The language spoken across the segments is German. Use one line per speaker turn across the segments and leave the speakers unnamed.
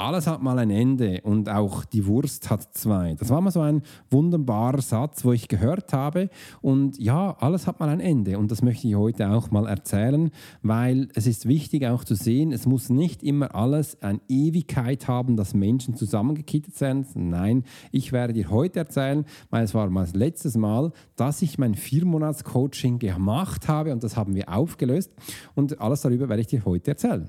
alles hat mal ein Ende und auch die Wurst hat zwei. Das war mal so ein wunderbarer Satz, wo ich gehört habe. Und ja, alles hat mal ein Ende. Und das möchte ich heute auch mal erzählen, weil es ist wichtig auch zu sehen, es muss nicht immer alles eine Ewigkeit haben, dass Menschen zusammengekittet sind. Nein, ich werde dir heute erzählen, weil es war mal das letzte Mal, dass ich mein Viermonats-Coaching gemacht habe und das haben wir aufgelöst. Und alles darüber werde ich dir heute erzählen.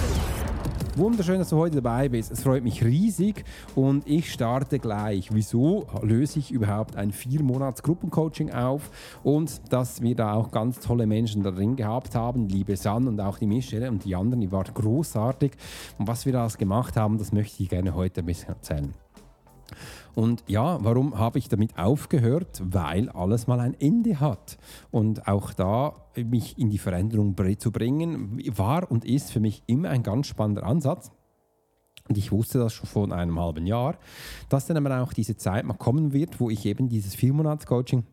Wunderschön, dass du heute dabei bist. Es freut mich riesig und ich starte gleich. Wieso löse ich überhaupt ein vier Monats Gruppencoaching auf und dass wir da auch ganz tolle Menschen drin gehabt haben, liebe San und auch die Michelle und die anderen, die waren großartig. Und was wir da gemacht haben, das möchte ich gerne heute ein bisschen erzählen. Und ja, warum habe ich damit aufgehört? Weil alles mal ein Ende hat. Und auch da mich in die Veränderung zu bringen, war und ist für mich immer ein ganz spannender Ansatz. Und ich wusste das schon vor einem halben Jahr, dass dann aber auch diese Zeit mal kommen wird, wo ich eben dieses Viermonats-Coaching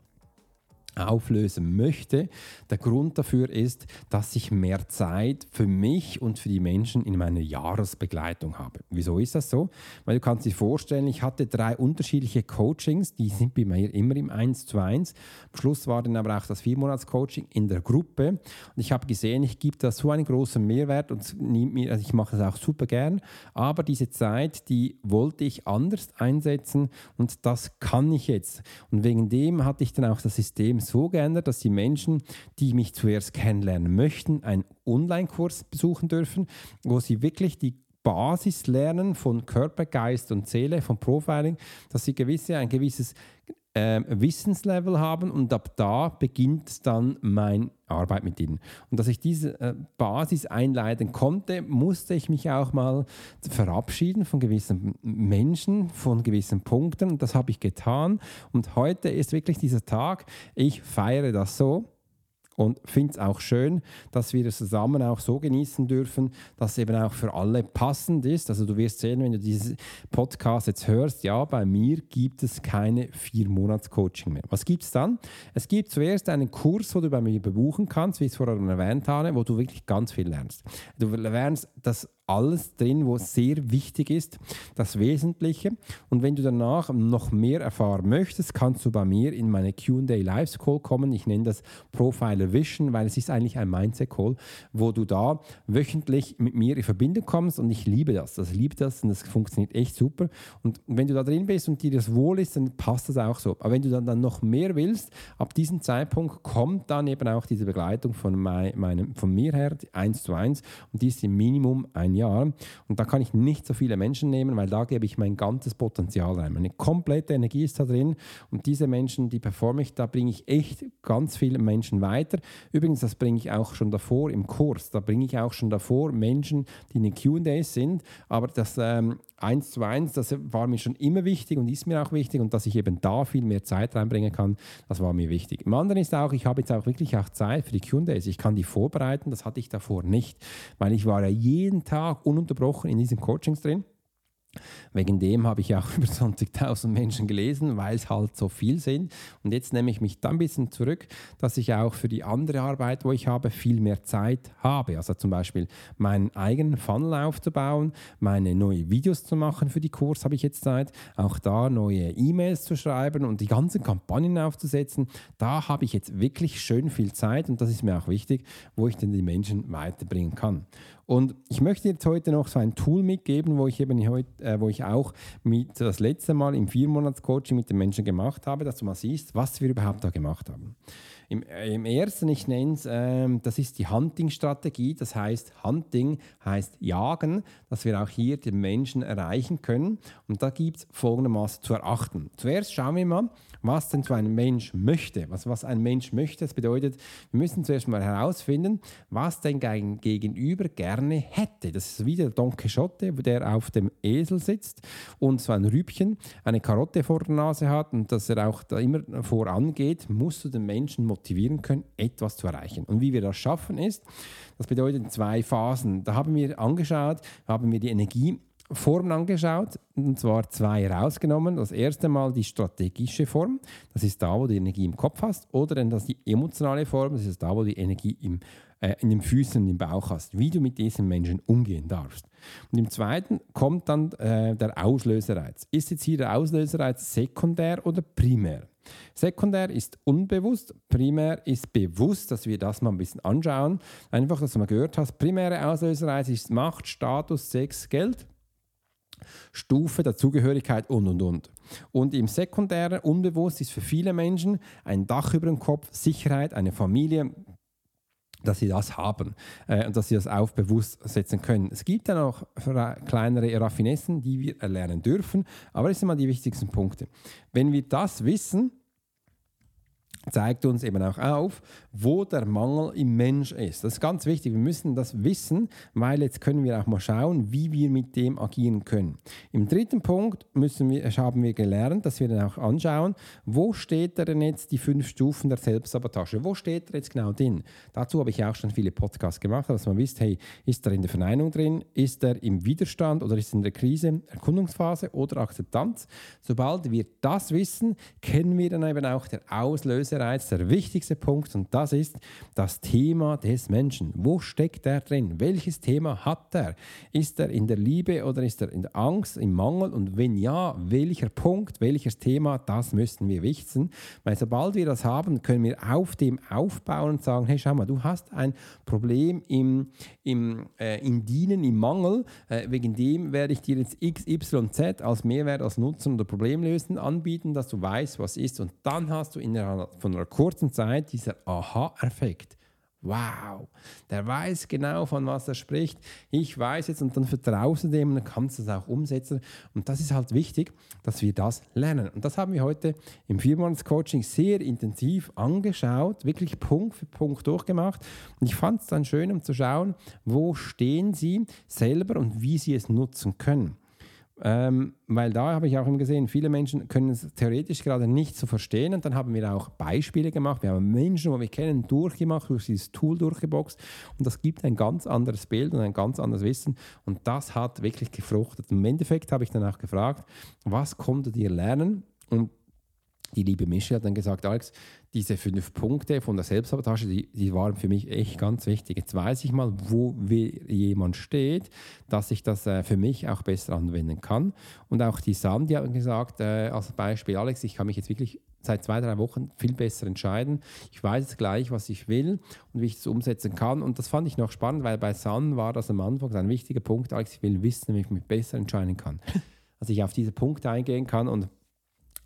auflösen möchte. Der Grund dafür ist, dass ich mehr Zeit für mich und für die Menschen in meiner Jahresbegleitung habe. Wieso ist das so? Weil du kannst dir vorstellen, ich hatte drei unterschiedliche Coachings, die sind bei mir immer im 1 zu 1. Am Schluss war dann aber auch das Viermonats-Coaching in der Gruppe und ich habe gesehen, ich gebe da so einen großen Mehrwert und also ich mache das auch super gern, aber diese Zeit, die wollte ich anders einsetzen und das kann ich jetzt. Und wegen dem hatte ich dann auch das System so geändert, dass die Menschen, die mich zuerst kennenlernen möchten, einen Online-Kurs besuchen dürfen, wo sie wirklich die Basis lernen von Körper, Geist und Seele, von Profiling, dass sie gewisse, ein gewisses äh, Wissenslevel haben und ab da beginnt dann meine Arbeit mit ihnen. Und dass ich diese äh, Basis einleiten konnte, musste ich mich auch mal verabschieden von gewissen Menschen, von gewissen Punkten und das habe ich getan. Und heute ist wirklich dieser Tag, ich feiere das so und finde es auch schön, dass wir das zusammen auch so genießen dürfen, dass es eben auch für alle passend ist. Also du wirst sehen, wenn du diesen Podcast jetzt hörst, ja, bei mir gibt es keine vier Monats Coaching mehr. Was gibt es dann? Es gibt zuerst einen Kurs, wo du bei mir bebuchen kannst, wie ich es vorher erwähnt habe, wo du wirklich ganz viel lernst. Du lernst das alles drin, was sehr wichtig ist, das Wesentliche. Und wenn du danach noch mehr erfahren möchtest, kannst du bei mir in meine QA Live Call kommen. Ich nenne das Profiler Vision, weil es ist eigentlich ein Mindset Call, wo du da wöchentlich mit mir in Verbindung kommst und ich liebe das. Das liebe das und das funktioniert echt super. Und wenn du da drin bist und dir das wohl ist, dann passt das auch so. Aber wenn du dann, dann noch mehr willst, ab diesem Zeitpunkt kommt dann eben auch diese Begleitung von, mein, meinem, von mir her, eins zu eins und die ist im Minimum ein Jahr. Und da kann ich nicht so viele Menschen nehmen, weil da gebe ich mein ganzes Potenzial rein. Meine komplette Energie ist da drin und diese Menschen, die performe ich, da bringe ich echt ganz viele Menschen weiter. Übrigens, das bringe ich auch schon davor im Kurs. Da bringe ich auch schon davor Menschen, die in den QAs sind. Aber das ähm, 1 zu 1, das war mir schon immer wichtig und ist mir auch wichtig und dass ich eben da viel mehr Zeit reinbringen kann, das war mir wichtig. Im anderen ist auch, ich habe jetzt auch wirklich auch Zeit für die QAs. Ich kann die vorbereiten, das hatte ich davor nicht, weil ich war ja jeden Tag Tag ununterbrochen in diesen Coachings drin. Wegen dem habe ich auch über 20.000 Menschen gelesen, weil es halt so viel sind. Und jetzt nehme ich mich dann ein bisschen zurück, dass ich auch für die andere Arbeit, wo ich habe, viel mehr Zeit habe. Also zum Beispiel meinen eigenen Funnel aufzubauen, meine neuen Videos zu machen für die Kurs habe ich jetzt Zeit, auch da neue E-Mails zu schreiben und die ganzen Kampagnen aufzusetzen. Da habe ich jetzt wirklich schön viel Zeit und das ist mir auch wichtig, wo ich dann die Menschen weiterbringen kann. Und ich möchte jetzt heute noch so ein Tool mitgeben, wo ich eben heute, äh, wo ich auch mit das letzte Mal im Viermonats-Coaching mit den Menschen gemacht habe, dass du mal siehst, was wir überhaupt da gemacht haben. Im, äh, im ersten, ich nenne es, ähm, das ist die Hunting-Strategie. Das heißt, Hunting heißt Jagen, dass wir auch hier den Menschen erreichen können. Und da gibt es folgendermaßen zu erachten. Zuerst schauen wir mal, was denn so ein Mensch möchte. Was, was ein Mensch möchte, das bedeutet, wir müssen zuerst mal herausfinden, was denn Gegenüber gerne hätte. Das ist wie der Don Quixote, der auf dem Esel sitzt und so ein Rübchen, eine Karotte vor der Nase hat und dass er auch da immer vorangeht, musst du den Menschen motivieren können, etwas zu erreichen. Und wie wir das schaffen ist, das bedeutet zwei Phasen. Da haben wir angeschaut, haben wir die Energie Formen angeschaut, und zwar zwei herausgenommen. Das erste Mal die strategische Form, das ist da, wo die Energie im Kopf hast, oder dann das die emotionale Form, das ist da, wo die Energie im, äh, in den Füßen und im Bauch hast, wie du mit diesen Menschen umgehen darfst. Und im zweiten kommt dann äh, der Auslösereiz. Ist jetzt hier der Auslösereiz sekundär oder primär? Sekundär ist unbewusst, primär ist bewusst, dass wir das mal ein bisschen anschauen. Einfach, dass du mal gehört hast, primäre Auslösereiz ist Macht, Status, Sex, Geld. Stufe, Dazugehörigkeit und und und. Und im sekundären Unbewusst ist für viele Menschen ein Dach über dem Kopf, Sicherheit, eine Familie, dass sie das haben äh, und dass sie das auf bewusst setzen können. Es gibt dann auch kleinere Raffinessen, die wir erlernen dürfen, aber das sind mal die wichtigsten Punkte. Wenn wir das wissen, zeigt uns eben auch auf, wo der Mangel im Mensch ist. Das ist ganz wichtig. Wir müssen das wissen, weil jetzt können wir auch mal schauen, wie wir mit dem agieren können. Im dritten Punkt müssen wir, haben wir gelernt, dass wir dann auch anschauen, wo steht denn jetzt die fünf Stufen der Selbstsabotage? Wo steht er jetzt genau drin? Dazu habe ich auch schon viele Podcasts gemacht, dass man wisst, hey, ist er in der Verneinung drin? Ist er im Widerstand oder ist er in der Krise, Erkundungsphase oder Akzeptanz? Sobald wir das wissen, kennen wir dann eben auch der Auslöser bereits der wichtigste Punkt und das ist das Thema des Menschen. Wo steckt er drin? Welches Thema hat er? Ist er in der Liebe oder ist er in der Angst, im Mangel? Und wenn ja, welcher Punkt, welches Thema, das müssen wir wissen. Weil sobald wir das haben, können wir auf dem aufbauen und sagen, hey, schau mal, du hast ein Problem im, im, äh, im Dienen, im Mangel. Äh, wegen dem werde ich dir jetzt X, Y, Z als Mehrwert, als Nutzen oder Problemlösen anbieten, dass du weißt, was ist. Und dann hast du innerhalb von von einer kurzen Zeit dieser Aha-Effekt. Wow, der weiß genau, von was er spricht. Ich weiß jetzt und dann vertraust du dem und dann kannst du es auch umsetzen. Und das ist halt wichtig, dass wir das lernen. Und das haben wir heute im Viermonats-Coaching sehr intensiv angeschaut, wirklich Punkt für Punkt durchgemacht. Und ich fand es dann schön, um zu schauen, wo stehen sie selber und wie sie es nutzen können. Ähm, weil da habe ich auch immer gesehen, viele Menschen können es theoretisch gerade nicht so verstehen. Und dann haben wir auch Beispiele gemacht. Wir haben Menschen, die wir kennen, durchgemacht, durch dieses Tool durchgeboxt. Und das gibt ein ganz anderes Bild und ein ganz anderes Wissen. Und das hat wirklich gefruchtet. Im Endeffekt habe ich dann auch gefragt, was konntet ihr lernen? Und die liebe Mische hat dann gesagt, Alex, diese fünf Punkte von der Selbstsabotage, die, die waren für mich echt ganz wichtig. Jetzt weiß ich mal, wo jemand steht, dass ich das äh, für mich auch besser anwenden kann. Und auch die Sandy hat gesagt, äh, als Beispiel, Alex, ich kann mich jetzt wirklich seit zwei, drei Wochen viel besser entscheiden. Ich weiß jetzt gleich, was ich will und wie ich es umsetzen kann. Und das fand ich noch spannend, weil bei San war das am Anfang ein wichtiger Punkt, Alex, ich will wissen, wie ich mich besser entscheiden kann. Also ich auf diese Punkte eingehen kann und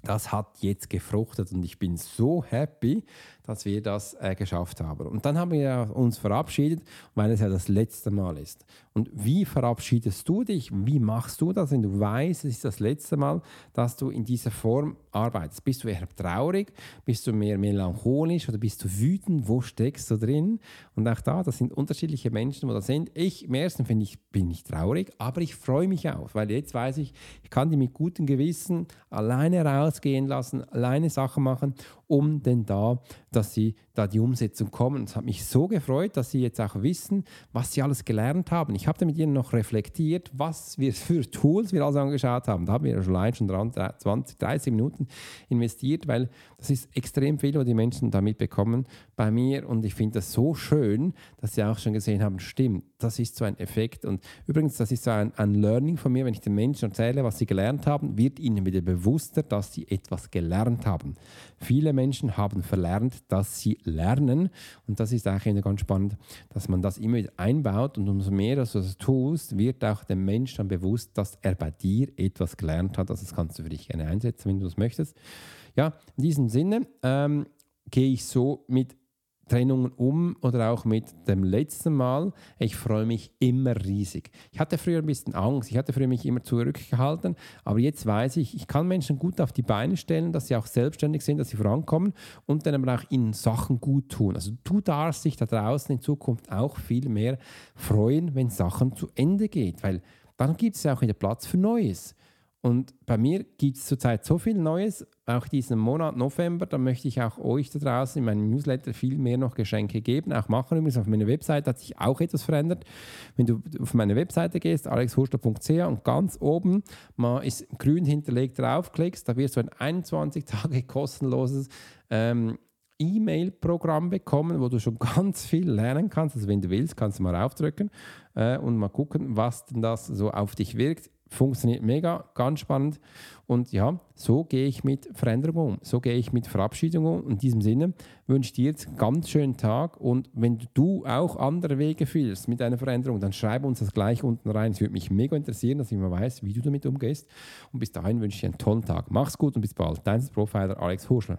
das hat jetzt gefruchtet und ich bin so happy, dass wir das äh, geschafft haben. Und dann haben wir uns verabschiedet, weil es ja das letzte Mal ist. Und wie verabschiedest du dich? Wie machst du das, wenn du weißt, es ist das letzte Mal, dass du in dieser Form arbeitest? Bist du eher traurig? Bist du mehr melancholisch oder bist du wütend? Wo steckst du drin? Und auch da, das sind unterschiedliche Menschen, wo das sind. Ich, im ersten finde ich, bin ich traurig, aber ich freue mich auf, weil jetzt weiß ich, ich kann die mit gutem Gewissen alleine rausgehen lassen, alleine Sachen machen um denn da, dass sie da die Umsetzung kommen. Es hat mich so gefreut, dass sie jetzt auch wissen, was sie alles gelernt haben. Ich habe mit ihnen noch reflektiert, was wir für Tools wir also angeschaut haben. Da haben wir schon allein schon 20, 30 Minuten investiert, weil das ist extrem viel, was die Menschen da mitbekommen bei mir und ich finde das so schön, dass sie auch schon gesehen haben, stimmt, das ist so ein Effekt und übrigens, das ist so ein, ein Learning von mir, wenn ich den Menschen erzähle, was sie gelernt haben, wird ihnen wieder bewusster, dass sie etwas gelernt haben. Viele Menschen haben verlernt, dass sie lernen und das ist eigentlich ganz spannend, dass man das immer wieder einbaut und umso mehr du das tust, wird auch dem Menschen dann bewusst, dass er bei dir etwas gelernt hat. Also das kannst du für dich gerne einsetzen, wenn du das möchtest. Ja, in diesem Sinne ähm, gehe ich so mit Trennungen um oder auch mit dem letzten Mal. Ich freue mich immer riesig. Ich hatte früher ein bisschen Angst, ich hatte früher mich immer zurückgehalten, aber jetzt weiß ich, ich kann Menschen gut auf die Beine stellen, dass sie auch selbstständig sind, dass sie vorankommen und dann aber auch ihnen Sachen gut tun. Also du darfst dich da draußen in Zukunft auch viel mehr freuen, wenn Sachen zu Ende geht, weil dann gibt es ja auch wieder Platz für Neues. Und bei mir gibt es zurzeit so viel Neues, auch diesen Monat November, da möchte ich auch euch da draußen in meinem Newsletter viel mehr noch Geschenke geben, auch machen. Übrigens auf meiner Webseite hat sich auch etwas verändert. Wenn du auf meine Webseite gehst, alexhurster.ch und ganz oben mal ist grün hinterlegt draufklickst, da wirst du ein 21 Tage kostenloses ähm, E-Mail-Programm bekommen, wo du schon ganz viel lernen kannst. Also wenn du willst, kannst du mal aufdrücken äh, und mal gucken, was denn das so auf dich wirkt. Funktioniert mega, ganz spannend. Und ja, so gehe ich mit Veränderung um. So gehe ich mit Verabschiedung um. In diesem Sinne wünsche ich dir jetzt einen ganz schönen Tag. Und wenn du auch andere Wege fühlst mit deiner Veränderung, dann schreib uns das gleich unten rein. Es würde mich mega interessieren, dass ich mal weiß, wie du damit umgehst. Und bis dahin wünsche ich dir einen tollen Tag. Mach's gut und bis bald. Dein Profiler Alex Hurschler.